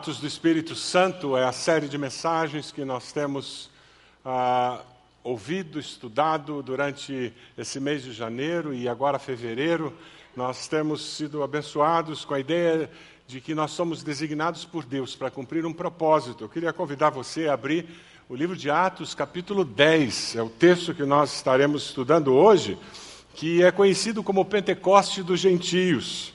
Atos do Espírito Santo é a série de mensagens que nós temos ah, ouvido, estudado durante esse mês de janeiro e agora fevereiro. Nós temos sido abençoados com a ideia de que nós somos designados por Deus para cumprir um propósito. Eu queria convidar você a abrir o livro de Atos, capítulo 10. É o texto que nós estaremos estudando hoje, que é conhecido como Pentecoste dos Gentios.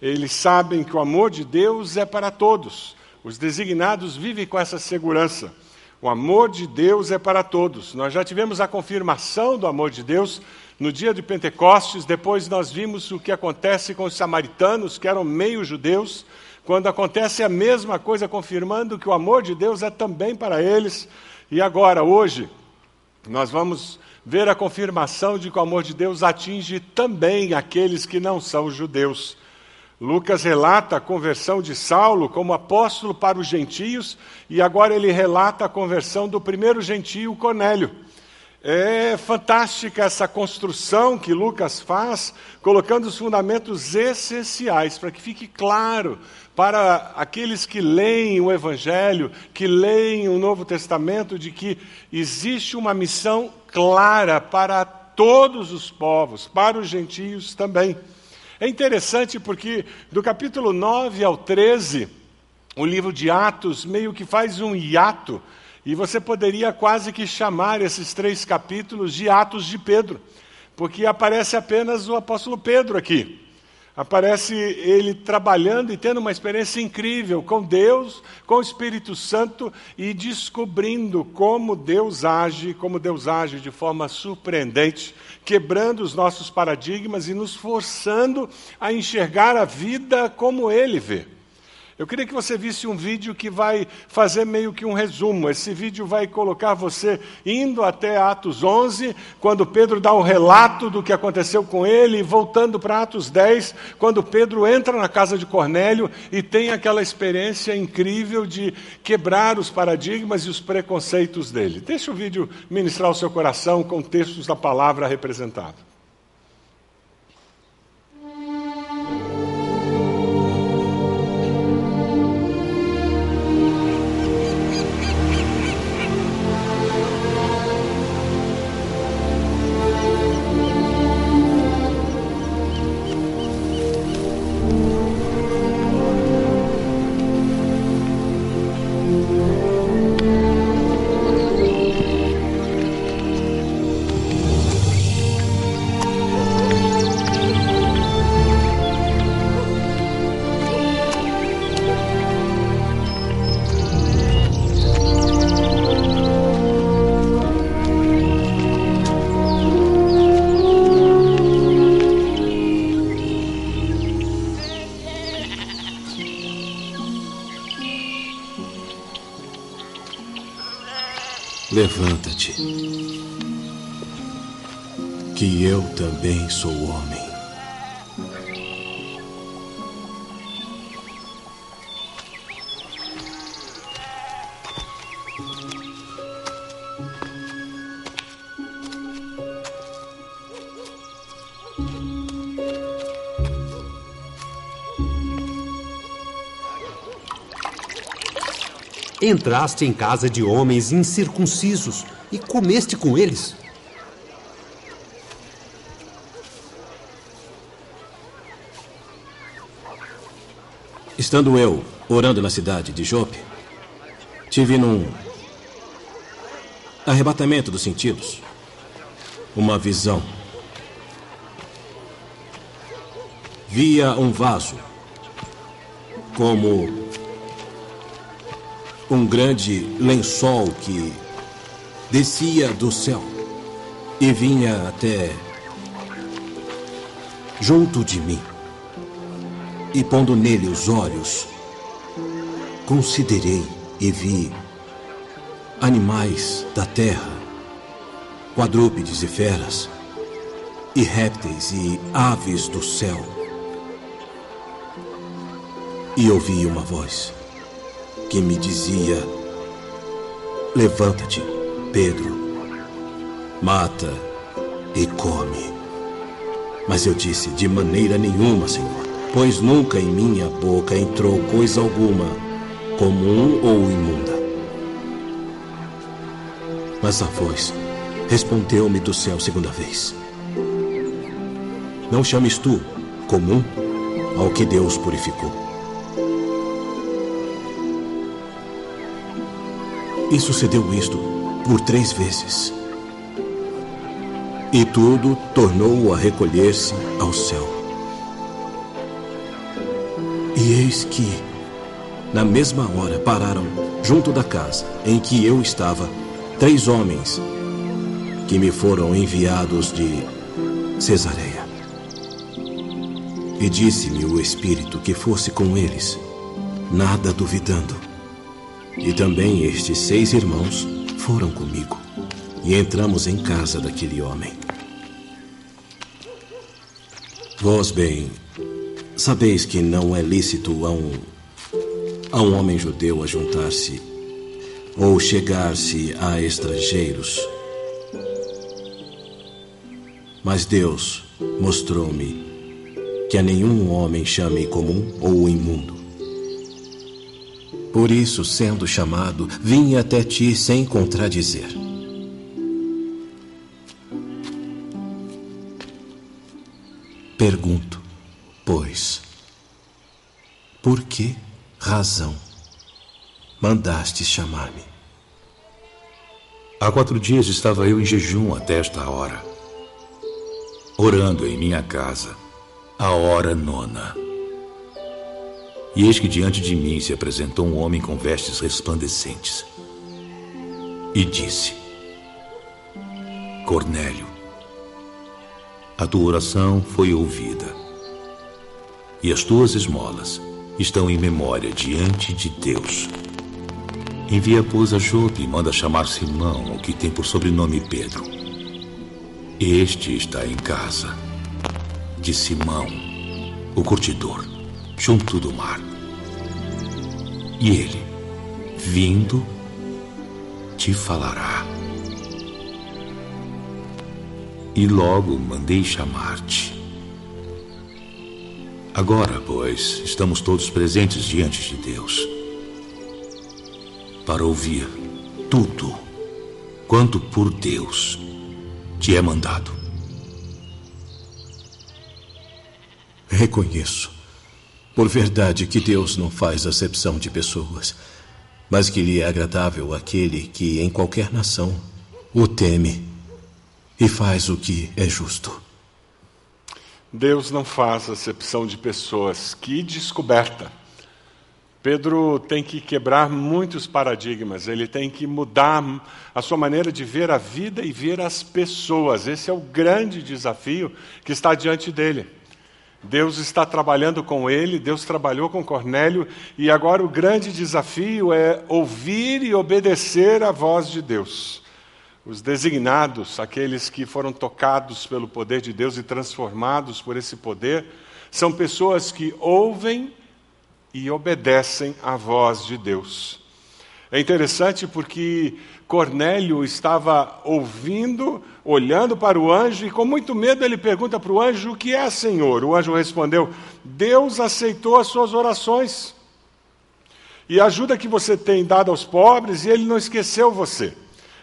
Eles sabem que o amor de Deus é para todos. Os designados vivem com essa segurança. O amor de Deus é para todos. Nós já tivemos a confirmação do amor de Deus no dia de Pentecostes, depois nós vimos o que acontece com os samaritanos, que eram meio judeus, quando acontece a mesma coisa, confirmando que o amor de Deus é também para eles. E agora, hoje, nós vamos ver a confirmação de que o amor de Deus atinge também aqueles que não são judeus. Lucas relata a conversão de Saulo como apóstolo para os gentios, e agora ele relata a conversão do primeiro gentio, Cornélio. É fantástica essa construção que Lucas faz, colocando os fundamentos essenciais para que fique claro para aqueles que leem o Evangelho, que leem o Novo Testamento, de que existe uma missão clara para todos os povos, para os gentios também. É interessante porque do capítulo 9 ao 13, o livro de Atos meio que faz um hiato, e você poderia quase que chamar esses três capítulos de Atos de Pedro, porque aparece apenas o apóstolo Pedro aqui. Aparece ele trabalhando e tendo uma experiência incrível com Deus, com o Espírito Santo e descobrindo como Deus age, como Deus age de forma surpreendente, quebrando os nossos paradigmas e nos forçando a enxergar a vida como ele vê. Eu queria que você visse um vídeo que vai fazer meio que um resumo. Esse vídeo vai colocar você indo até Atos 11, quando Pedro dá o um relato do que aconteceu com ele, e voltando para Atos 10, quando Pedro entra na casa de Cornélio e tem aquela experiência incrível de quebrar os paradigmas e os preconceitos dele. Deixa o vídeo ministrar o seu coração com textos da palavra representados. Entraste em casa de homens incircuncisos e comeste com eles. Estando eu orando na cidade de Jope, tive num arrebatamento dos sentidos uma visão. Via um vaso como um grande lençol que descia do céu e vinha até junto de mim. E pondo nele os olhos, considerei e vi animais da terra, quadrúpedes e feras, e répteis e aves do céu. E ouvi uma voz que me dizia: Levanta-te, Pedro, mata e come. Mas eu disse: De maneira nenhuma, Senhor, pois nunca em minha boca entrou coisa alguma comum ou imunda. Mas a voz respondeu-me do céu segunda vez. Não chames tu comum ao que Deus purificou. E sucedeu isto por três vezes. E tudo tornou a recolher-se ao céu. E eis que, na mesma hora, pararam junto da casa em que eu estava três homens que me foram enviados de Cesareia. E disse-me o Espírito que fosse com eles, nada duvidando. E também estes seis irmãos foram comigo. E entramos em casa daquele homem. Vós bem, sabeis que não é lícito a um, a um homem judeu ajuntar-se ou chegar-se a estrangeiros. Mas Deus mostrou-me que a nenhum homem chame comum ou imundo. Por isso, sendo chamado, vim até ti sem contradizer. Pergunto, pois, por que razão mandastes chamar-me? Há quatro dias estava eu em jejum até esta hora, orando em minha casa, a hora nona. E eis que diante de mim se apresentou um homem com vestes resplandecentes. E disse: Cornélio, a tua oração foi ouvida, e as tuas esmolas estão em memória diante de Deus. Envia, pois, a Jope e manda chamar Simão, o que tem por sobrenome Pedro. Este está em casa de Simão, o curtidor junto do mar. E ele, vindo, te falará. E logo mandei chamar-te. Agora, pois, estamos todos presentes diante de Deus para ouvir tudo quanto por Deus te é mandado. Reconheço por verdade que Deus não faz acepção de pessoas, mas que lhe é agradável aquele que, em qualquer nação, o teme e faz o que é justo. Deus não faz acepção de pessoas. Que descoberta! Pedro tem que quebrar muitos paradigmas, ele tem que mudar a sua maneira de ver a vida e ver as pessoas. Esse é o grande desafio que está diante dele. Deus está trabalhando com ele, Deus trabalhou com Cornélio, e agora o grande desafio é ouvir e obedecer à voz de Deus. Os designados, aqueles que foram tocados pelo poder de Deus e transformados por esse poder, são pessoas que ouvem e obedecem à voz de Deus. É interessante porque Cornélio estava ouvindo, olhando para o anjo, e com muito medo ele pergunta para o anjo: O que é, Senhor? O anjo respondeu: Deus aceitou as suas orações. E a ajuda que você tem dado aos pobres, e ele não esqueceu você.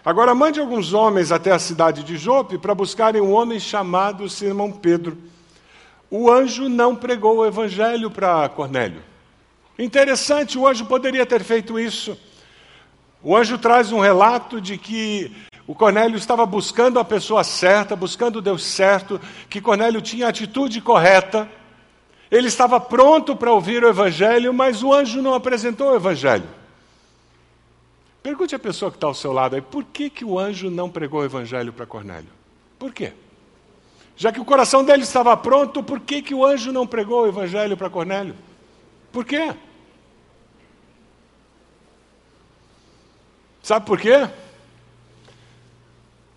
Agora mande alguns homens até a cidade de Jope para buscarem um homem chamado Simão Pedro. O anjo não pregou o evangelho para Cornélio. Interessante, o anjo poderia ter feito isso. O anjo traz um relato de que o Cornélio estava buscando a pessoa certa, buscando Deus certo, que Cornélio tinha a atitude correta. Ele estava pronto para ouvir o Evangelho, mas o anjo não apresentou o Evangelho. Pergunte à pessoa que está ao seu lado aí, por que, que o anjo não pregou o Evangelho para Cornélio? Por quê? Já que o coração dele estava pronto, por que, que o anjo não pregou o Evangelho para Cornélio? Por quê? Sabe por quê?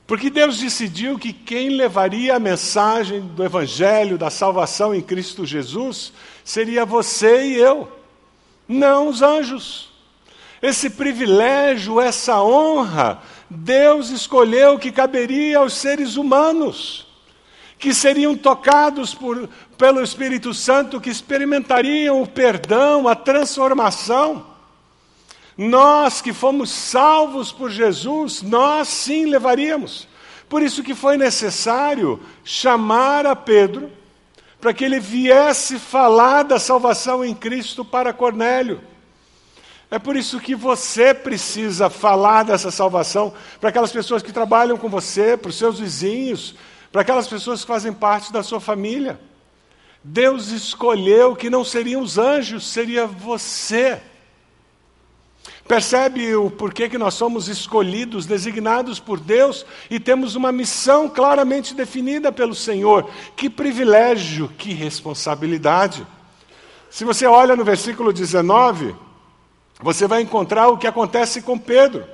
Porque Deus decidiu que quem levaria a mensagem do Evangelho, da salvação em Cristo Jesus, seria você e eu, não os anjos. Esse privilégio, essa honra, Deus escolheu que caberia aos seres humanos, que seriam tocados por, pelo Espírito Santo, que experimentariam o perdão, a transformação. Nós que fomos salvos por Jesus, nós sim levaríamos. Por isso que foi necessário chamar a Pedro para que ele viesse falar da salvação em Cristo para Cornélio. É por isso que você precisa falar dessa salvação para aquelas pessoas que trabalham com você, para os seus vizinhos, para aquelas pessoas que fazem parte da sua família. Deus escolheu que não seriam os anjos, seria você. Percebe o porquê que nós somos escolhidos, designados por Deus e temos uma missão claramente definida pelo Senhor. Que privilégio, que responsabilidade. Se você olha no versículo 19, você vai encontrar o que acontece com Pedro.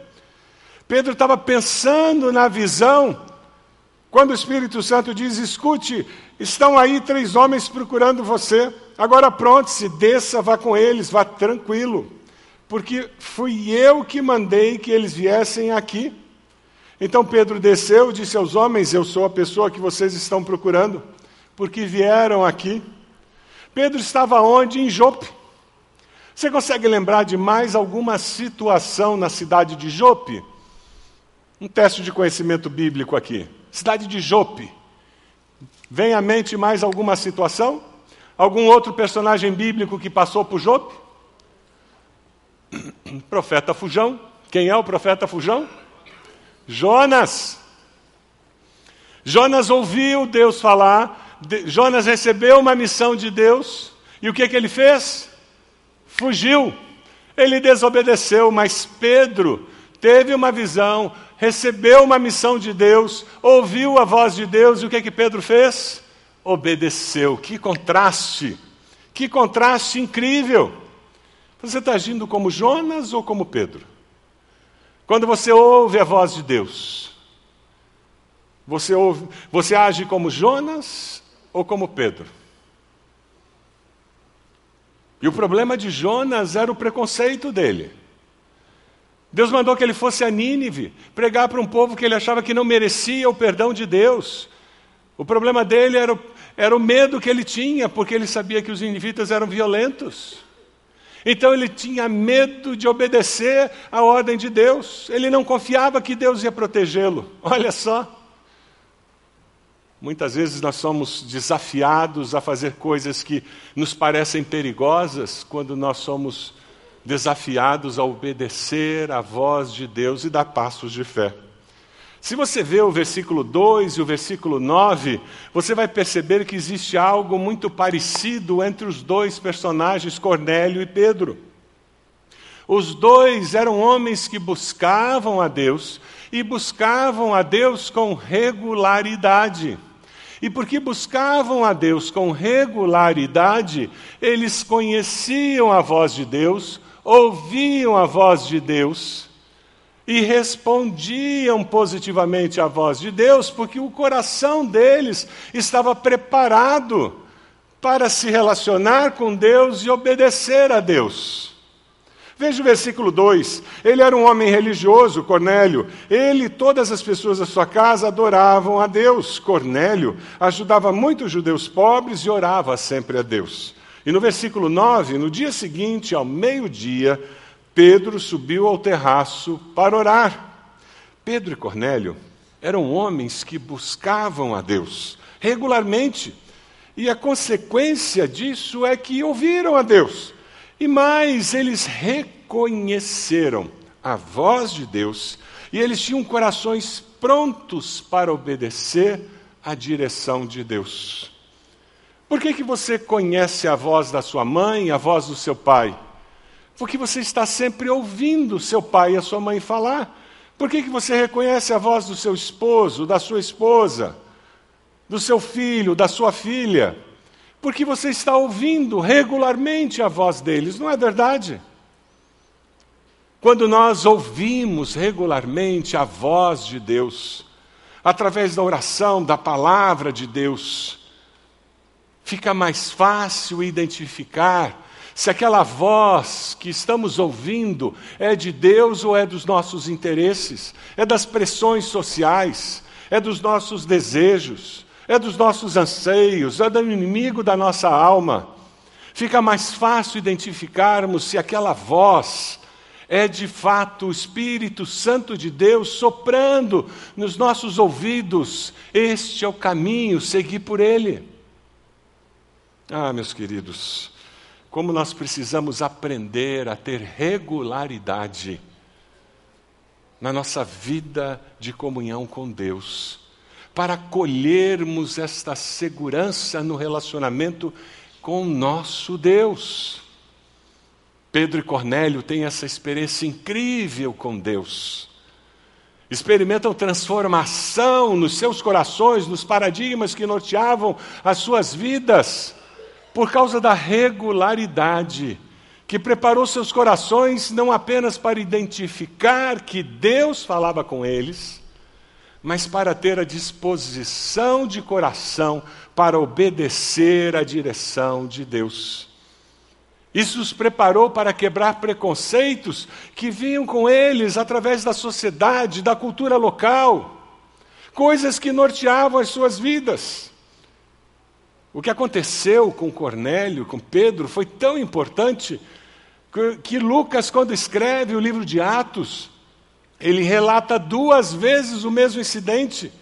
Pedro estava pensando na visão, quando o Espírito Santo diz: Escute, estão aí três homens procurando você. Agora pronto-se, desça, vá com eles, vá tranquilo, porque fui eu que mandei que eles viessem aqui. Então Pedro desceu e disse aos homens: Eu sou a pessoa que vocês estão procurando, porque vieram aqui. Pedro estava onde? Em Jope. Você consegue lembrar de mais alguma situação na cidade de Jope? Um teste de conhecimento bíblico aqui. Cidade de Jope. Vem à mente mais alguma situação? Algum outro personagem bíblico que passou por Jope? Profeta Fujão. Quem é o profeta Fujão? Jonas. Jonas ouviu Deus falar, Jonas recebeu uma missão de Deus, e o que, que ele fez? fugiu, ele desobedeceu, mas Pedro teve uma visão, recebeu uma missão de Deus, ouviu a voz de Deus, e o que, que Pedro fez? Obedeceu. Que contraste! Que contraste incrível! Você está agindo como Jonas ou como Pedro? Quando você ouve a voz de Deus, você, ouve, você age como Jonas ou como Pedro? E o problema de Jonas era o preconceito dele. Deus mandou que ele fosse a Nínive, pregar para um povo que ele achava que não merecia o perdão de Deus. O problema dele era o, era o medo que ele tinha, porque ele sabia que os ninivitas eram violentos. Então ele tinha medo de obedecer à ordem de Deus. Ele não confiava que Deus ia protegê-lo. Olha só. Muitas vezes nós somos desafiados a fazer coisas que nos parecem perigosas quando nós somos desafiados a obedecer à voz de Deus e dar passos de fé. Se você vê o versículo 2 e o versículo 9, você vai perceber que existe algo muito parecido entre os dois personagens, Cornélio e Pedro. Os dois eram homens que buscavam a Deus e buscavam a Deus com regularidade. E porque buscavam a Deus com regularidade, eles conheciam a voz de Deus, ouviam a voz de Deus e respondiam positivamente à voz de Deus, porque o coração deles estava preparado para se relacionar com Deus e obedecer a Deus. Veja o versículo 2. Ele era um homem religioso, Cornélio. Ele e todas as pessoas da sua casa adoravam a Deus. Cornélio ajudava muitos judeus pobres e orava sempre a Deus. E no versículo 9, no dia seguinte, ao meio-dia, Pedro subiu ao terraço para orar. Pedro e Cornélio eram homens que buscavam a Deus regularmente. E a consequência disso é que ouviram a Deus. E mais, eles reconheceram a voz de Deus e eles tinham corações prontos para obedecer à direção de Deus. Por que, que você conhece a voz da sua mãe, a voz do seu pai? Porque você está sempre ouvindo seu pai e a sua mãe falar. Por que, que você reconhece a voz do seu esposo, da sua esposa, do seu filho, da sua filha? porque você está ouvindo regularmente a voz deles, não é verdade? Quando nós ouvimos regularmente a voz de Deus, através da oração, da palavra de Deus, fica mais fácil identificar se aquela voz que estamos ouvindo é de Deus ou é dos nossos interesses, é das pressões sociais, é dos nossos desejos? É dos nossos anseios, é do inimigo da nossa alma. Fica mais fácil identificarmos se aquela voz É de fato o Espírito Santo de Deus soprando nos nossos ouvidos: este é o caminho, seguir por ele. Ah, meus queridos, como nós precisamos aprender a ter regularidade na nossa vida de comunhão com Deus, para colhermos esta segurança no relacionamento com nosso Deus. Pedro e Cornélio têm essa experiência incrível com Deus. Experimentam transformação nos seus corações, nos paradigmas que norteavam as suas vidas, por causa da regularidade que preparou seus corações não apenas para identificar que Deus falava com eles, mas para ter a disposição de coração para obedecer à direção de Deus. Isso os preparou para quebrar preconceitos que vinham com eles através da sociedade, da cultura local, coisas que norteavam as suas vidas. O que aconteceu com Cornélio, com Pedro, foi tão importante que Lucas, quando escreve o livro de Atos, ele relata duas vezes o mesmo incidente.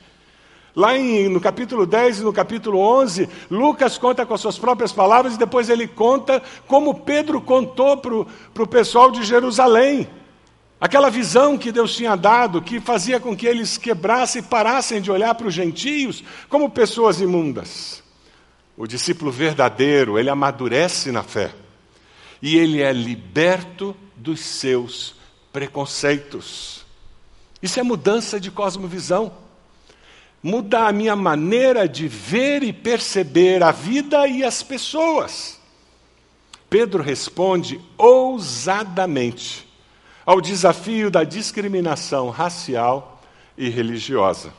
Lá em, no capítulo 10 e no capítulo 11, Lucas conta com as suas próprias palavras e depois ele conta como Pedro contou para o pessoal de Jerusalém. Aquela visão que Deus tinha dado, que fazia com que eles quebrassem e parassem de olhar para os gentios como pessoas imundas. O discípulo verdadeiro, ele amadurece na fé e ele é liberto dos seus preconceitos. Isso é mudança de cosmovisão. Muda a minha maneira de ver e perceber a vida e as pessoas. Pedro responde ousadamente ao desafio da discriminação racial e religiosa.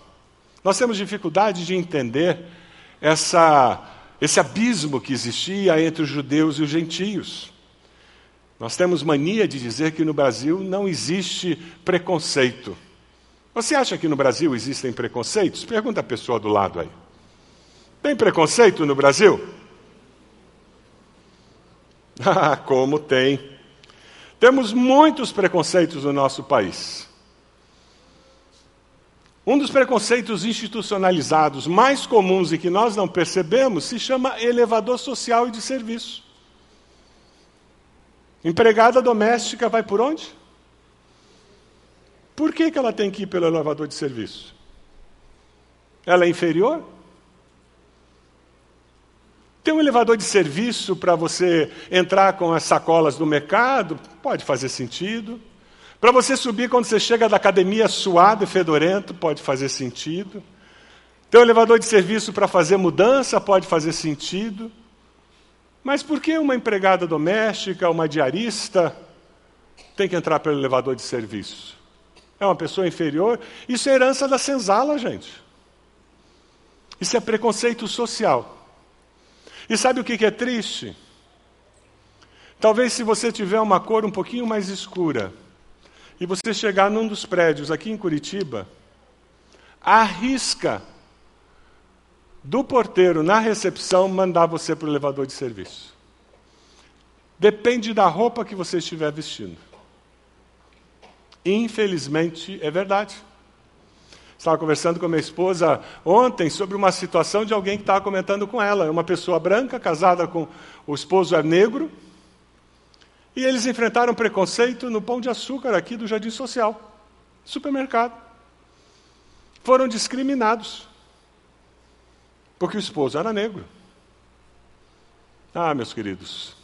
Nós temos dificuldade de entender essa, esse abismo que existia entre os judeus e os gentios. Nós temos mania de dizer que no Brasil não existe preconceito. Você acha que no Brasil existem preconceitos? Pergunta a pessoa do lado aí. Tem preconceito no Brasil? Ah, como tem. Temos muitos preconceitos no nosso país. Um dos preconceitos institucionalizados mais comuns e que nós não percebemos se chama elevador social e de serviço. Empregada doméstica vai por onde? Por que, que ela tem que ir pelo elevador de serviço? Ela é inferior? Tem um elevador de serviço para você entrar com as sacolas do mercado? Pode fazer sentido. Para você subir quando você chega da academia suado e fedorento? Pode fazer sentido. Tem um elevador de serviço para fazer mudança? Pode fazer sentido. Mas por que uma empregada doméstica, uma diarista, tem que entrar pelo elevador de serviço? É uma pessoa inferior? Isso é herança da senzala, gente. Isso é preconceito social. E sabe o que é triste? Talvez se você tiver uma cor um pouquinho mais escura e você chegar num dos prédios aqui em Curitiba, arrisca do porteiro na recepção mandar você para o elevador de serviço. Depende da roupa que você estiver vestindo. Infelizmente, é verdade. Estava conversando com minha esposa ontem sobre uma situação de alguém que estava comentando com ela. É uma pessoa branca, casada com o esposo é negro, e eles enfrentaram preconceito no pão de açúcar aqui do Jardim Social, supermercado. Foram discriminados. Porque o esposo era negro. Ah, meus queridos,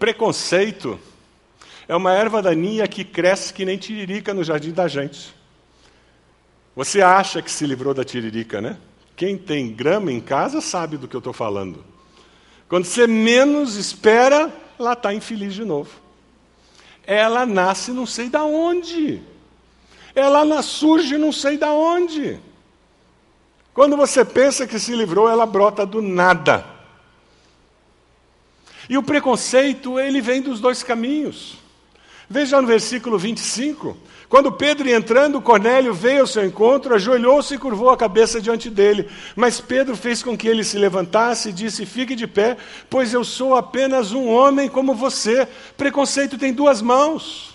preconceito é uma erva daninha que cresce que nem tiririca no jardim da gente. Você acha que se livrou da tiririca, né? Quem tem grama em casa sabe do que eu estou falando. Quando você menos espera, lá está infeliz de novo. Ela nasce não sei da onde. Ela surge não sei da onde. Quando você pensa que se livrou, ela brota do nada. E o preconceito, ele vem dos dois caminhos. Veja no versículo 25. Quando Pedro ia entrando, Cornélio veio ao seu encontro, ajoelhou-se e curvou a cabeça diante dele. Mas Pedro fez com que ele se levantasse e disse: Fique de pé, pois eu sou apenas um homem como você. Preconceito tem duas mãos.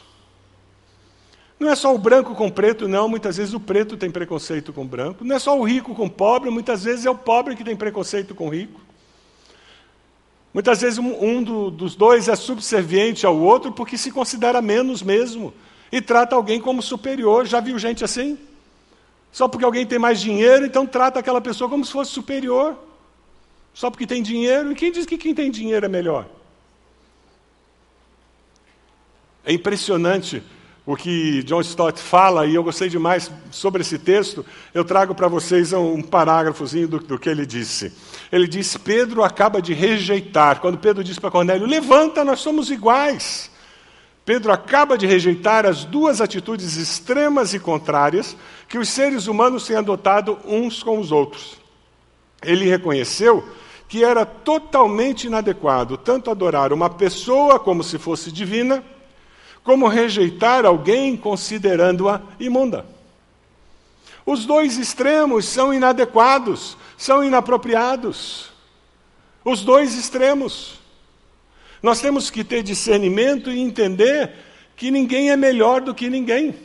Não é só o branco com preto, não. Muitas vezes o preto tem preconceito com o branco. Não é só o rico com o pobre, muitas vezes é o pobre que tem preconceito com o rico. Muitas vezes um do, dos dois é subserviente ao outro porque se considera menos mesmo e trata alguém como superior. Já viu gente assim? Só porque alguém tem mais dinheiro, então trata aquela pessoa como se fosse superior. Só porque tem dinheiro. E quem diz que quem tem dinheiro é melhor? É impressionante o que John Stott fala, e eu gostei demais sobre esse texto, eu trago para vocês um parágrafozinho do, do, que ele disse. Ele diz: Pedro acaba de rejeitar. Quando Pedro diz para Cornélio: Levanta, nós somos iguais. Pedro acaba de rejeitar as duas atitudes extremas e contrárias que os seres humanos têm adotado uns com os outros. Ele reconheceu que era totalmente inadequado tanto adorar uma pessoa como se fosse divina como rejeitar alguém considerando-a imunda. Os dois extremos são inadequados, são inapropriados. Os dois extremos. Nós temos que ter discernimento e entender que ninguém é melhor do que ninguém.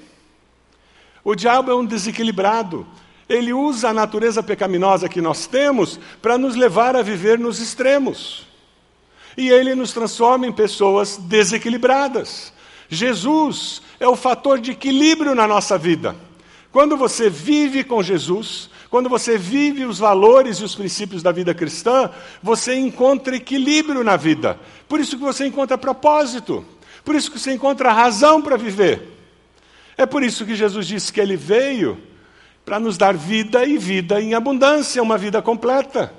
O diabo é um desequilibrado. Ele usa a natureza pecaminosa que nós temos para nos levar a viver nos extremos. E ele nos transforma em pessoas desequilibradas. Jesus é o fator de equilíbrio na nossa vida. Quando você vive com Jesus, quando você vive os valores e os princípios da vida cristã, você encontra equilíbrio na vida. Por isso que você encontra propósito. Por isso que você encontra razão para viver. É por isso que Jesus disse que ele veio para nos dar vida e vida em abundância, uma vida completa.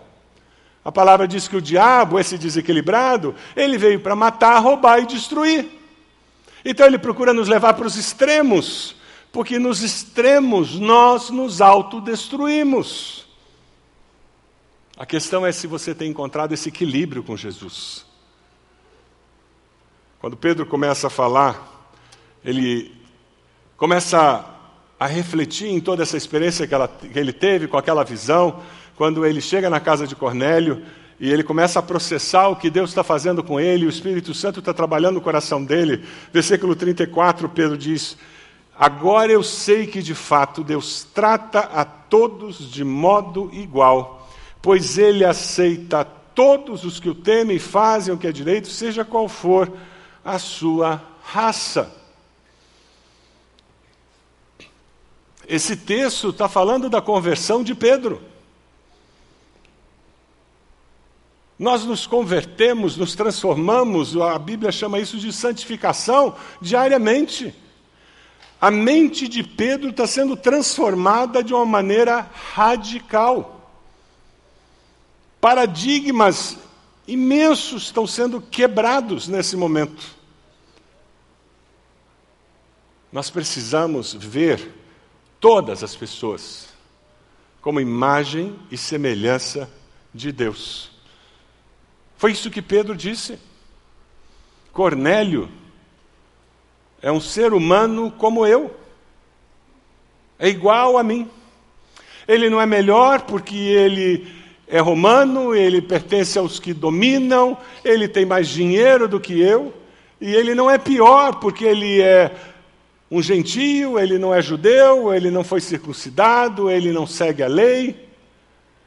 A palavra diz que o diabo, esse desequilibrado, ele veio para matar, roubar e destruir. Então ele procura nos levar para os extremos, porque nos extremos nós nos autodestruímos. A questão é se você tem encontrado esse equilíbrio com Jesus. Quando Pedro começa a falar, ele começa a refletir em toda essa experiência que, ela, que ele teve com aquela visão, quando ele chega na casa de Cornélio e ele começa a processar o que Deus está fazendo com ele, o Espírito Santo está trabalhando no coração dele. Versículo 34, Pedro diz: Agora eu sei que de fato Deus trata a todos de modo igual, pois ele aceita todos os que o temem e fazem o que é direito, seja qual for a sua raça. Esse texto está falando da conversão de Pedro. Nós nos convertemos, nos transformamos, a Bíblia chama isso de santificação diariamente. A mente de Pedro está sendo transformada de uma maneira radical. Paradigmas imensos estão sendo quebrados nesse momento. Nós precisamos ver todas as pessoas como imagem e semelhança de Deus. Foi isso que Pedro disse. Cornélio é um ser humano como eu, é igual a mim. Ele não é melhor porque ele é romano, ele pertence aos que dominam, ele tem mais dinheiro do que eu, e ele não é pior porque ele é um gentio, ele não é judeu, ele não foi circuncidado, ele não segue a lei.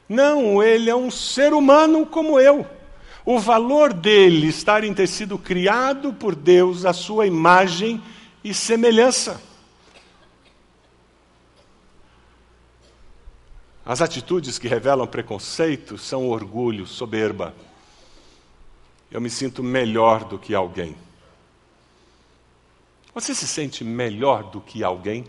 Não, ele é um ser humano como eu. O valor dele estar em ter sido criado por Deus à sua imagem e semelhança. As atitudes que revelam preconceito são orgulho, soberba. Eu me sinto melhor do que alguém. Você se sente melhor do que alguém?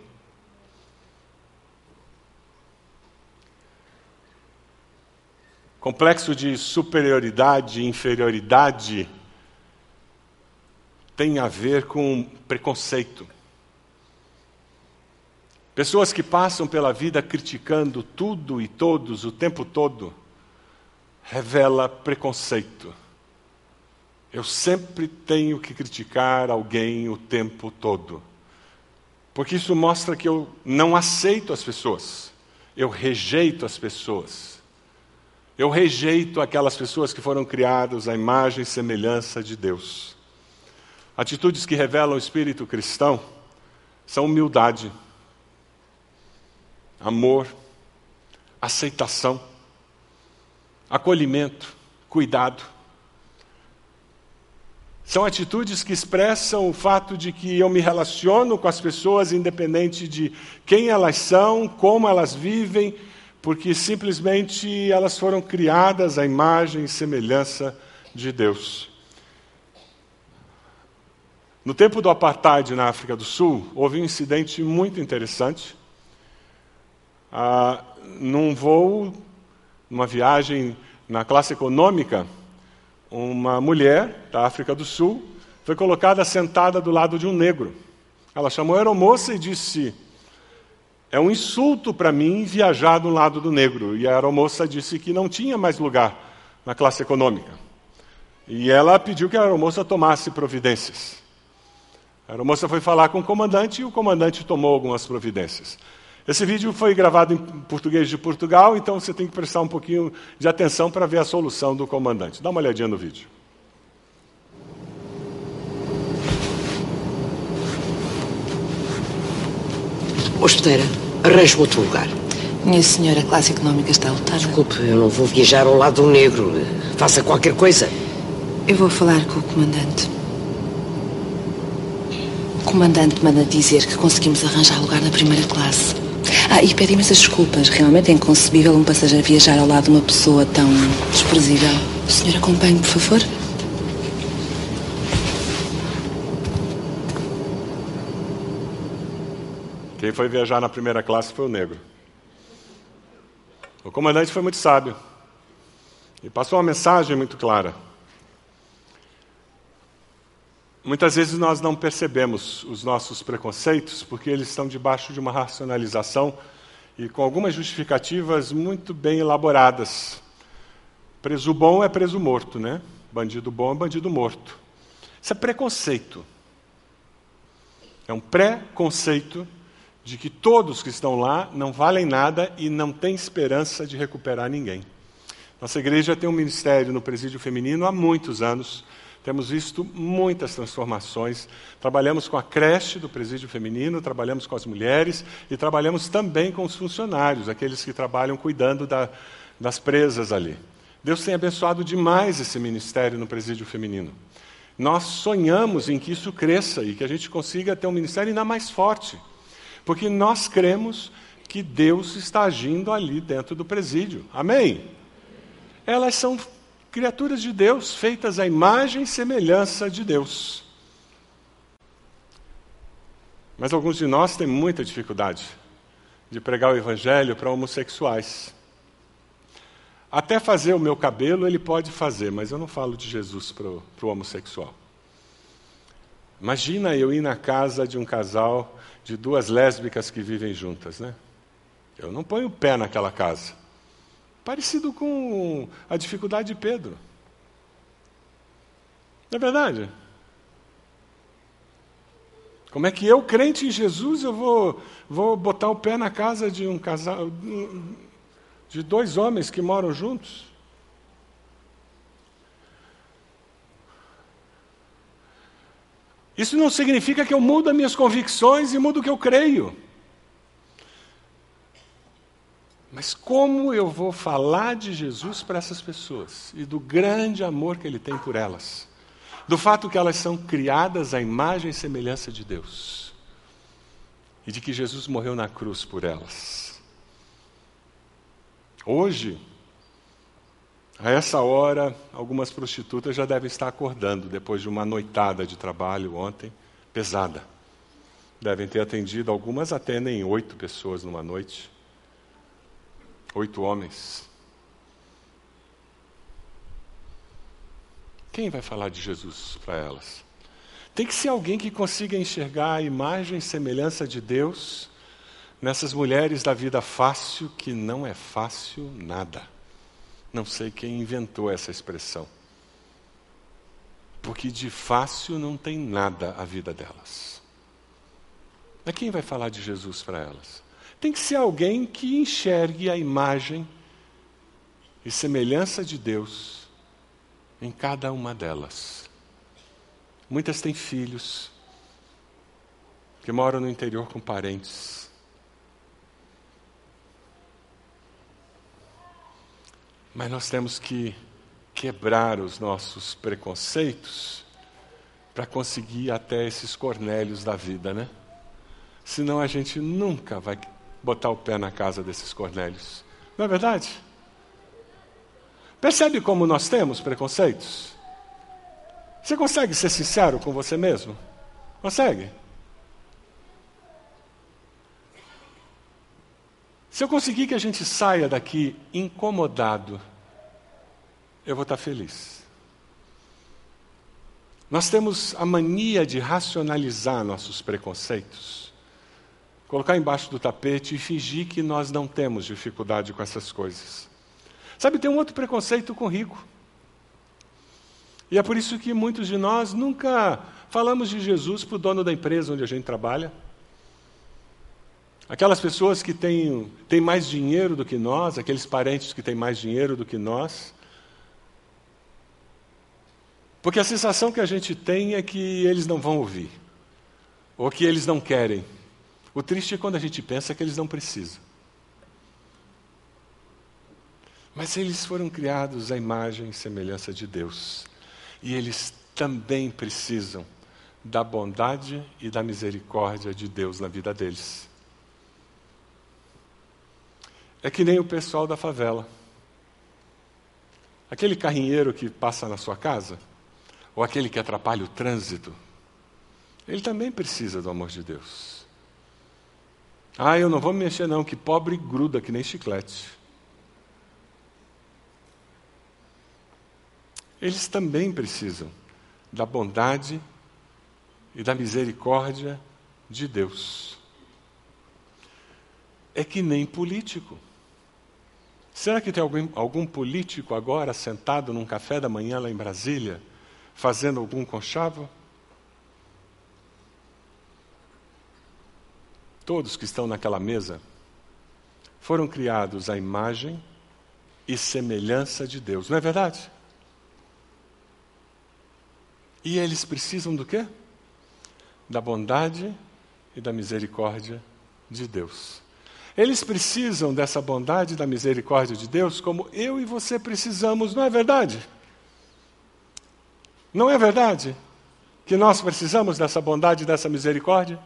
Complexo de superioridade e inferioridade tem a ver com preconceito. Pessoas que passam pela vida criticando tudo e todos o tempo todo, revela preconceito. Eu sempre tenho que criticar alguém o tempo todo. Porque isso mostra que eu não aceito as pessoas, eu rejeito as pessoas. Eu rejeito aquelas pessoas que foram criadas à imagem e semelhança de Deus. Atitudes que revelam o espírito cristão são humildade, amor, aceitação, acolhimento, cuidado. São atitudes que expressam o fato de que eu me relaciono com as pessoas independente de quem elas são, como elas vivem, porque simplesmente elas foram criadas à imagem e semelhança de Deus. No tempo do apartheid na África do Sul, houve um incidente muito interessante. Ah, num voo, numa viagem na classe econômica, uma mulher da África do Sul foi colocada sentada do lado de um negro. Ela chamou a aeromoça e disse: É um insulto para mim viajar do lado do negro. E a aeromoça disse que não tinha mais lugar na classe econômica. E ela pediu que a aeromoça tomasse providências. A aeromoça foi falar com o comandante e o comandante tomou algumas providências. Esse vídeo foi gravado em português de Portugal, então você tem que prestar um pouquinho de atenção para ver a solução do comandante. Dá uma olhadinha no vídeo. Hospedeira, arranje outro lugar. Minha senhora, a classe económica está lotada. Desculpe, eu não vou viajar ao lado do negro. Faça qualquer coisa. Eu vou falar com o comandante. O comandante manda dizer que conseguimos arranjar lugar na primeira classe. Ah, e pede imensas desculpas. Realmente é inconcebível um passageiro viajar ao lado de uma pessoa tão desprezível. O senhor acompanhe, por favor? Quem foi viajar na primeira classe foi o negro. O comandante foi muito sábio e passou uma mensagem muito clara. Muitas vezes nós não percebemos os nossos preconceitos porque eles estão debaixo de uma racionalização e com algumas justificativas muito bem elaboradas. Preso bom é preso morto, né? Bandido bom é bandido morto. Isso é preconceito. É um pré-conceito de que todos que estão lá não valem nada e não têm esperança de recuperar ninguém. Nossa igreja tem um ministério no presídio feminino há muitos anos temos visto muitas transformações. Trabalhamos com a creche do presídio feminino, trabalhamos com as mulheres e trabalhamos também com os funcionários, aqueles que trabalham cuidando da, das presas ali. Deus tem abençoado demais esse ministério no presídio feminino. Nós sonhamos em que isso cresça e que a gente consiga ter um ministério ainda mais forte, porque nós cremos que Deus está agindo ali dentro do presídio. Amém? Elas são criaturas de Deus, feitas à imagem e semelhança de Deus. Mas alguns de nós têm muita dificuldade de pregar o evangelho para homossexuais. Até fazer o meu cabelo ele pode fazer, mas eu não falo de Jesus para o homossexual. Imagina eu ir na casa de um casal de duas lésbicas que vivem juntas, né? Eu não ponho o pé naquela casa. Parecido com a dificuldade de Pedro. Não é verdade? Como é que eu, crente em Jesus, eu vou, vou botar o pé na casa de um casal, de dois homens que moram juntos? Isso não significa que eu mudo as minhas convicções e mudo o que eu creio. Mas como eu vou falar de Jesus para essas pessoas e do grande amor que Ele tem por elas? Do fato que elas são criadas à imagem e semelhança de Deus e de que Jesus morreu na cruz por elas. Hoje, a essa hora, algumas prostitutas já devem estar acordando depois de uma noitada de trabalho ontem, pesada. Devem ter atendido, algumas atendem oito pessoas numa noite oito homens. Quem vai falar de Jesus para elas? Tem que ser alguém que consiga enxergar a imagem e semelhança de Deus nessas mulheres da vida fácil, que não é fácil nada. Não sei quem inventou essa expressão. Porque de fácil não tem nada a vida delas. Mas quem vai falar de Jesus para elas? tem que ser alguém que enxergue a imagem e semelhança de Deus em cada uma delas. Muitas têm filhos, que moram no interior com parentes. Mas nós temos que quebrar os nossos preconceitos para conseguir ir até esses Cornélios da vida, né? Senão a gente nunca vai botar o pé na casa desses Cornélios. Não é verdade? Percebe como nós temos preconceitos? Você consegue ser sincero com você mesmo? Consegue? Se eu conseguir que a gente saia daqui incomodado, eu vou estar feliz. Nós temos a mania de racionalizar nossos preconceitos, colocar embaixo do tapete e fingir que nós não temos dificuldade com essas coisas. Sabe, tem um outro preconceito com rico. E é por isso que muitos de nós nunca falamos de Jesus para o dono da empresa onde a gente trabalha. Aquelas pessoas que têm, têm mais dinheiro do que nós, aqueles parentes que têm mais dinheiro do que nós. Porque a sensação que a gente tem é que eles não vão ouvir, ou que eles não querem. O triste é quando a gente pensa que eles não precisam. Mas eles foram criados à imagem e semelhança de Deus. E eles também precisam da bondade e da misericórdia de Deus na vida deles. É que nem o pessoal da favela. Aquele carrinheiro que passa na sua casa, ou aquele que atrapalha o trânsito, ele também precisa do amor de Deus. Ah, eu não vou me mexer não, que pobre gruda que nem chiclete. Eles também precisam da bondade e da misericórdia de Deus. É que nem político. Será que tem algum, algum político agora sentado num café da manhã lá em Brasília, fazendo algum conchavo? Todos que estão naquela mesa foram criados à imagem e semelhança de Deus, não é verdade? E eles precisam do quê? Da bondade e da misericórdia de Deus. Eles precisam dessa bondade e da misericórdia de Deus como eu e você precisamos, não é verdade? Não é verdade que nós precisamos dessa bondade e dessa misericórdia?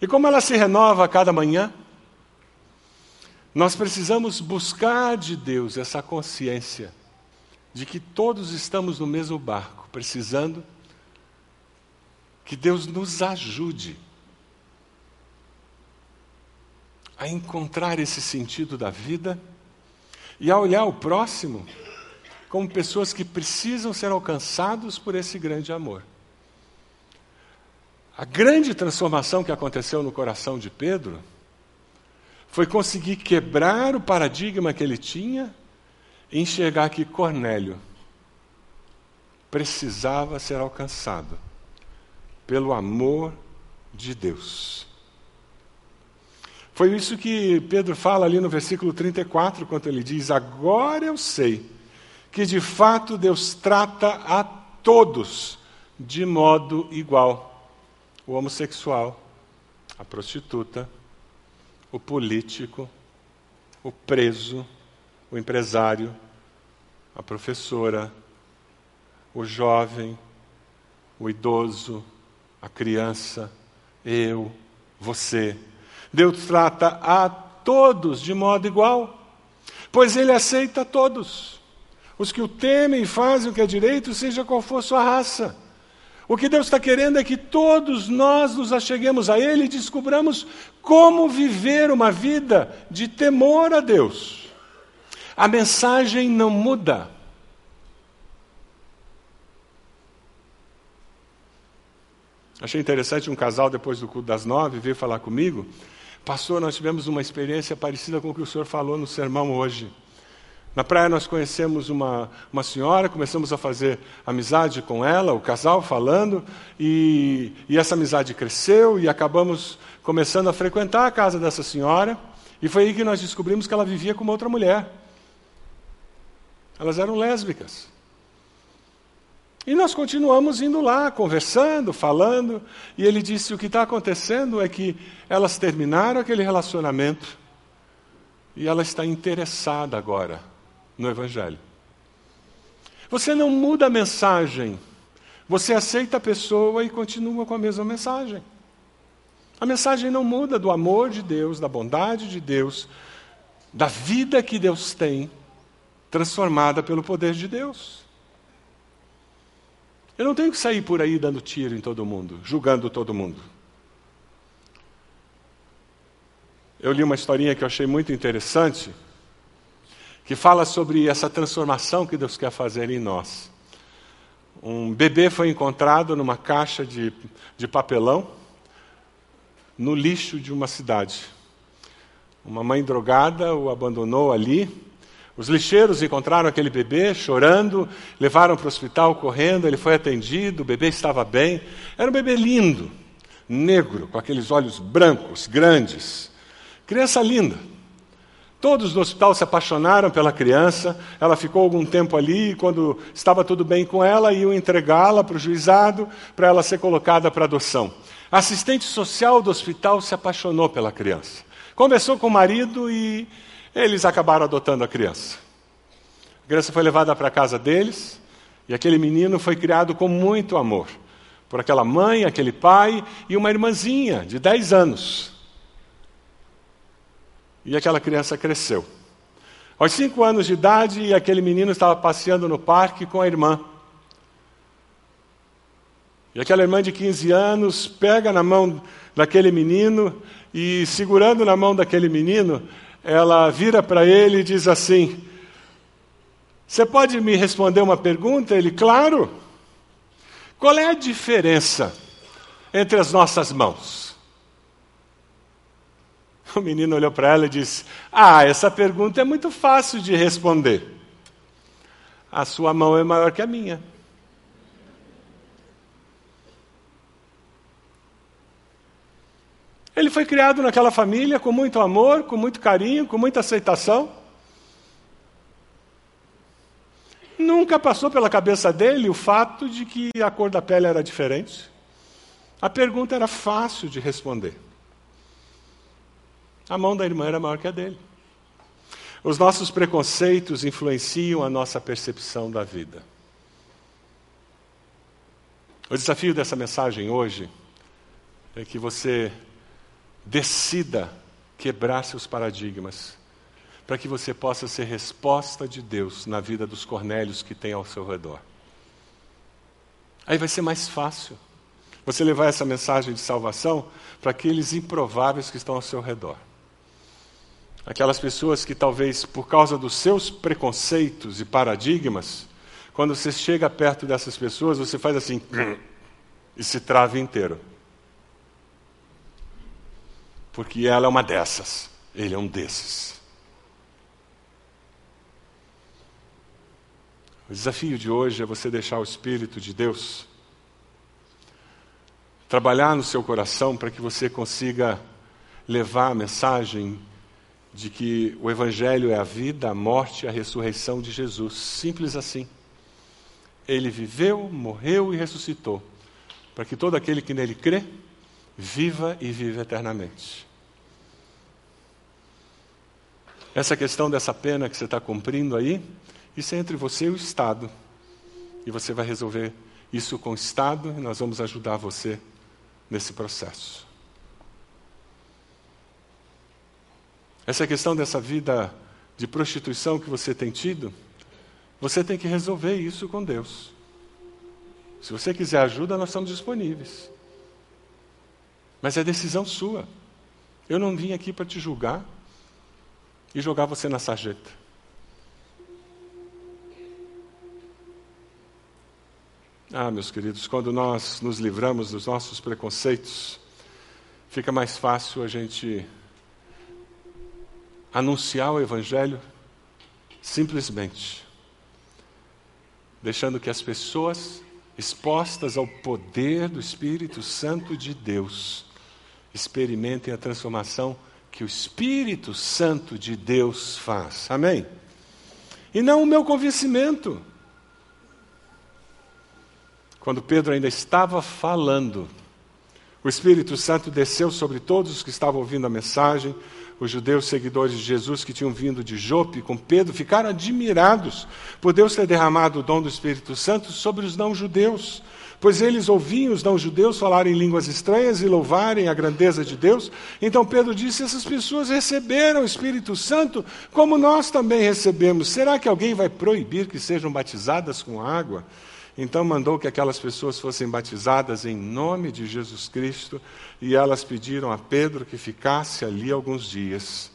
E como ela se renova a cada manhã, nós precisamos buscar de Deus essa consciência de que todos estamos no mesmo barco, precisando que Deus nos ajude a encontrar esse sentido da vida e a olhar o próximo como pessoas que precisam ser alcançados por esse grande amor. A grande transformação que aconteceu no coração de Pedro foi conseguir quebrar o paradigma que ele tinha e enxergar que Cornélio precisava ser alcançado pelo amor de Deus. Foi isso que Pedro fala ali no versículo 34, quando ele diz: Agora eu sei que de fato Deus trata a todos de modo igual. O homossexual, a prostituta, o político, o preso, o empresário, a professora, o jovem, o idoso, a criança, eu, você. Deus trata a todos de modo igual, pois Ele aceita todos. Os que o temem e fazem o que é direito, seja qual for sua raça. O que Deus está querendo é que todos nós nos acheguemos a Ele e descobramos como viver uma vida de temor a Deus. A mensagem não muda. Achei interessante um casal, depois do culto das nove, veio falar comigo. Pastor, nós tivemos uma experiência parecida com o que o senhor falou no sermão hoje. Na praia nós conhecemos uma, uma senhora, começamos a fazer amizade com ela, o casal falando, e, e essa amizade cresceu e acabamos começando a frequentar a casa dessa senhora, e foi aí que nós descobrimos que ela vivia com uma outra mulher. Elas eram lésbicas. E nós continuamos indo lá, conversando, falando, e ele disse: o que está acontecendo é que elas terminaram aquele relacionamento e ela está interessada agora no Evangelho. Você não muda a mensagem, você aceita a pessoa e continua com a mesma mensagem. A mensagem não muda do amor de Deus, da bondade de Deus, da vida que Deus tem, transformada pelo poder de Deus. Eu não tenho que sair por aí dando tiro em todo mundo, julgando todo mundo. Eu li uma historinha que eu achei muito interessante, que fala sobre essa transformação que Deus quer fazer em nós. Um bebê foi encontrado numa caixa de, de papelão no lixo de uma cidade. Uma mãe drogada o abandonou ali. Os lixeiros encontraram aquele bebê chorando, levaram para o hospital correndo, ele foi atendido, o bebê estava bem. Era um bebê lindo, negro, com aqueles olhos brancos, grandes. Criança linda. Todos no hospital se apaixonaram pela criança. Ela ficou algum tempo ali e, quando estava tudo bem com ela, iam entregá-la para o juizado para ela ser colocada para adoção. A assistente social do hospital se apaixonou pela criança. Conversou com o marido e eles acabaram adotando a criança. A criança foi levada para a casa deles e aquele menino foi criado com muito amor por aquela mãe, aquele pai e uma irmãzinha de 10 anos. E aquela criança cresceu. Aos cinco anos de idade, aquele menino estava passeando no parque com a irmã. E aquela irmã de 15 anos pega na mão daquele menino e, segurando na mão daquele menino, ela vira para ele e diz assim: Você pode me responder uma pergunta? Ele, claro. Qual é a diferença entre as nossas mãos? O menino olhou para ela e disse: Ah, essa pergunta é muito fácil de responder. A sua mão é maior que a minha. Ele foi criado naquela família com muito amor, com muito carinho, com muita aceitação. Nunca passou pela cabeça dele o fato de que a cor da pele era diferente. A pergunta era fácil de responder. A mão da irmã era maior que a dele. Os nossos preconceitos influenciam a nossa percepção da vida. O desafio dessa mensagem hoje é que você Decida quebrar seus paradigmas, para que você possa ser resposta de Deus na vida dos cornélios que tem ao seu redor. Aí vai ser mais fácil você levar essa mensagem de salvação para aqueles improváveis que estão ao seu redor. Aquelas pessoas que talvez por causa dos seus preconceitos e paradigmas, quando você chega perto dessas pessoas, você faz assim e se trava inteiro porque ela é uma dessas, ele é um desses. O desafio de hoje é você deixar o Espírito de Deus trabalhar no seu coração para que você consiga levar a mensagem de que o Evangelho é a vida, a morte e a ressurreição de Jesus. Simples assim. Ele viveu, morreu e ressuscitou, para que todo aquele que nele crê viva e vive eternamente. Essa questão dessa pena que você está cumprindo aí, isso é entre você e o Estado. E você vai resolver isso com o Estado e nós vamos ajudar você nesse processo. Essa questão dessa vida de prostituição que você tem tido, você tem que resolver isso com Deus. Se você quiser ajuda, nós estamos disponíveis. Mas é decisão sua. Eu não vim aqui para te julgar e jogar você na sarjeta. Ah, meus queridos, quando nós nos livramos dos nossos preconceitos, fica mais fácil a gente anunciar o Evangelho simplesmente, deixando que as pessoas expostas ao poder do Espírito Santo de Deus experimentem a transformação que o Espírito Santo de Deus faz. Amém? E não o meu convencimento. quando Pedro ainda estava falando, o Espírito Santo desceu sobre todos os que estavam ouvindo a mensagem. Os judeus seguidores de Jesus que tinham vindo de Jope com Pedro ficaram admirados por Deus ter derramado o dom do Espírito Santo sobre os não-judeus, pois eles ouviam os não-judeus falarem línguas estranhas e louvarem a grandeza de Deus. Então Pedro disse: Essas pessoas receberam o Espírito Santo como nós também recebemos. Será que alguém vai proibir que sejam batizadas com água? Então mandou que aquelas pessoas fossem batizadas em nome de Jesus Cristo e elas pediram a Pedro que ficasse ali alguns dias.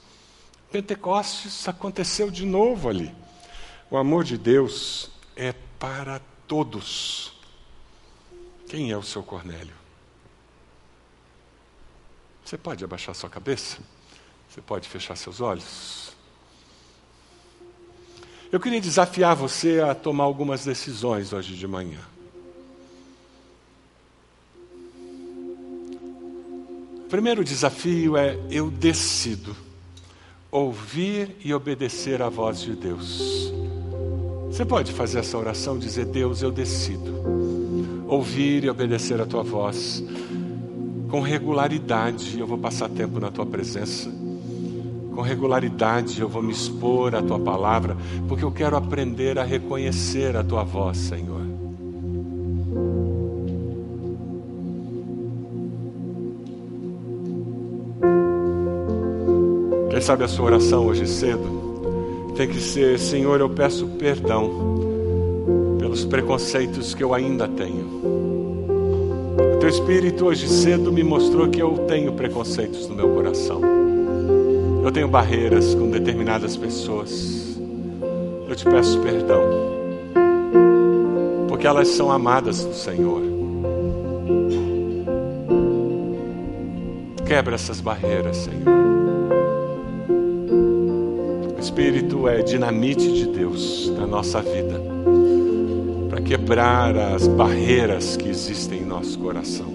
Pentecostes aconteceu de novo ali. O amor de Deus é para todos. Quem é o seu Cornélio? Você pode abaixar sua cabeça? Você pode fechar seus olhos? Eu queria desafiar você a tomar algumas decisões hoje de manhã. O primeiro desafio é: eu decido ouvir e obedecer à voz de Deus. Você pode fazer essa oração, dizer: Deus, eu decido ouvir e obedecer a tua voz. Com regularidade, eu vou passar tempo na tua presença com regularidade eu vou me expor à tua palavra, porque eu quero aprender a reconhecer a tua voz, Senhor. Quem sabe a sua oração hoje cedo tem que ser: Senhor, eu peço perdão pelos preconceitos que eu ainda tenho. O teu espírito hoje cedo me mostrou que eu tenho preconceitos no meu coração. Eu tenho barreiras com determinadas pessoas. Eu te peço perdão, porque elas são amadas do Senhor. Quebra essas barreiras, Senhor. O Espírito é dinamite de Deus na nossa vida, quebrar as barreiras que existem em nosso coração.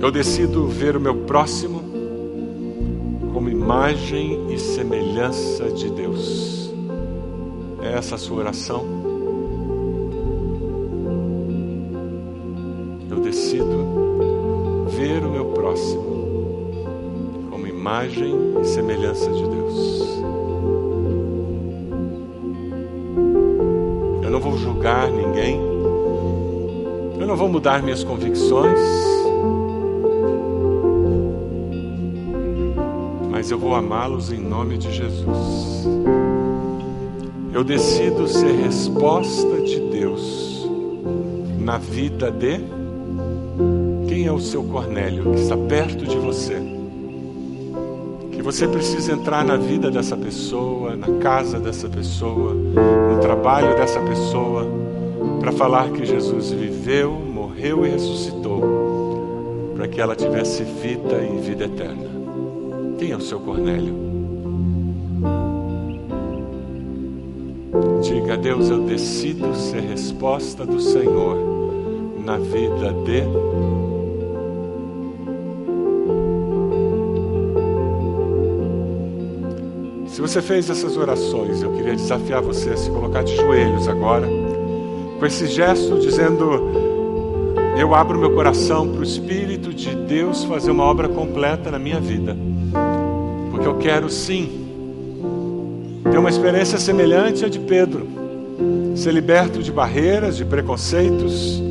Eu decido ver o meu próximo como imagem e semelhança de Deus. É essa a sua oração? Eu decido ver o meu próximo como imagem e semelhança de Deus. Vou julgar ninguém. Eu não vou mudar minhas convicções. mas eu vou amá-los em nome de Jesus. Eu decido ser resposta de Deus na vida de quem é o seu Cornélio que está perto de você. Você precisa entrar na vida dessa pessoa, na casa dessa pessoa, no trabalho dessa pessoa, para falar que Jesus viveu, morreu e ressuscitou, para que ela tivesse vida e vida eterna. Quem é o seu Cornélio? Diga a Deus: Eu decido ser resposta do Senhor na vida de. Se você fez essas orações, eu queria desafiar você a se colocar de joelhos agora, com esse gesto dizendo: eu abro meu coração para o Espírito de Deus fazer uma obra completa na minha vida. Porque eu quero sim ter uma experiência semelhante à de Pedro, ser liberto de barreiras, de preconceitos.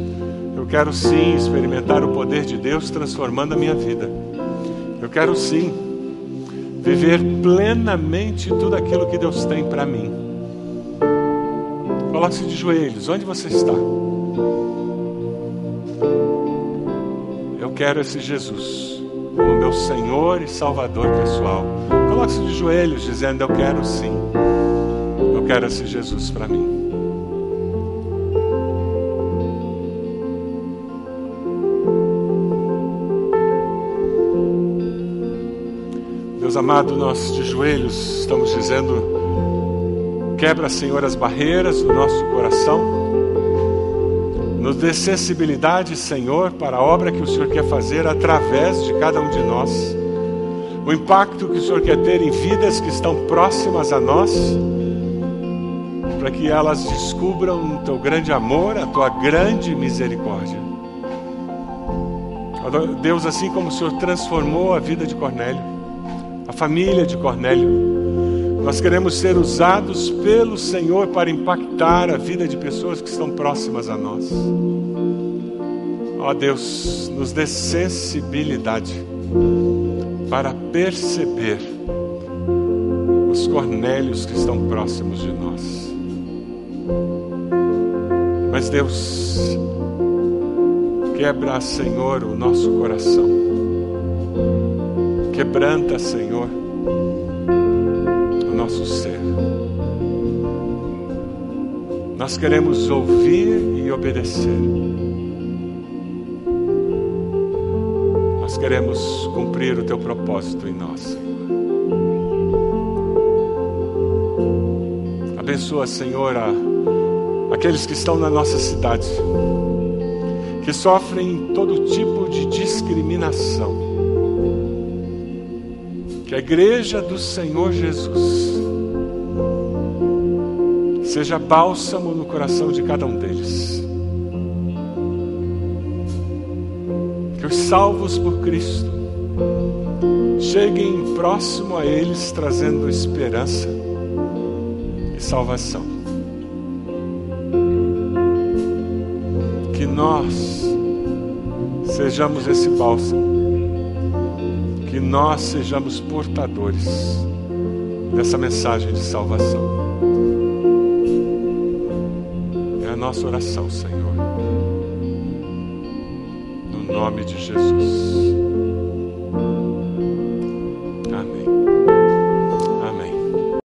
Eu quero sim experimentar o poder de Deus transformando a minha vida. Eu quero sim viver plenamente tudo aquilo que Deus tem para mim. Coloque-se de joelhos, onde você está? quero esse Jesus como meu Senhor e Salvador pessoal. Coloque-se de joelhos dizendo: Eu quero sim. Eu quero esse Jesus para mim. Amado, nós de joelhos estamos dizendo: quebra, Senhor, as barreiras do nosso coração nos dê sensibilidade, Senhor, para a obra que o Senhor quer fazer através de cada um de nós. O impacto que o Senhor quer ter em vidas que estão próximas a nós. para que elas descubram o teu grande amor, a tua grande misericórdia. Deus, assim como o Senhor transformou a vida de Cornélio, família de Cornélio, nós queremos ser usados pelo Senhor para impactar a vida de pessoas que estão próximas a nós. Ó Deus, nos dê sensibilidade para perceber os Cornélios que estão próximos de nós. Mas Deus, quebra, Senhor, o nosso coração. Quebranta, Senhor, o nosso ser. Nós queremos ouvir e obedecer. Nós queremos cumprir o teu propósito em nós, Senhor. Abençoa, Senhor, a, aqueles que estão na nossa cidade, que sofrem todo tipo de discriminação. A igreja do Senhor Jesus seja bálsamo no coração de cada um deles. Que os salvos por Cristo cheguem próximo a eles trazendo esperança salvação. Que nós sejamos esse bálsamo, nós sejamos portadores dessa mensagem de salvação. É a nossa oração, Senhor. No nome de Jesus.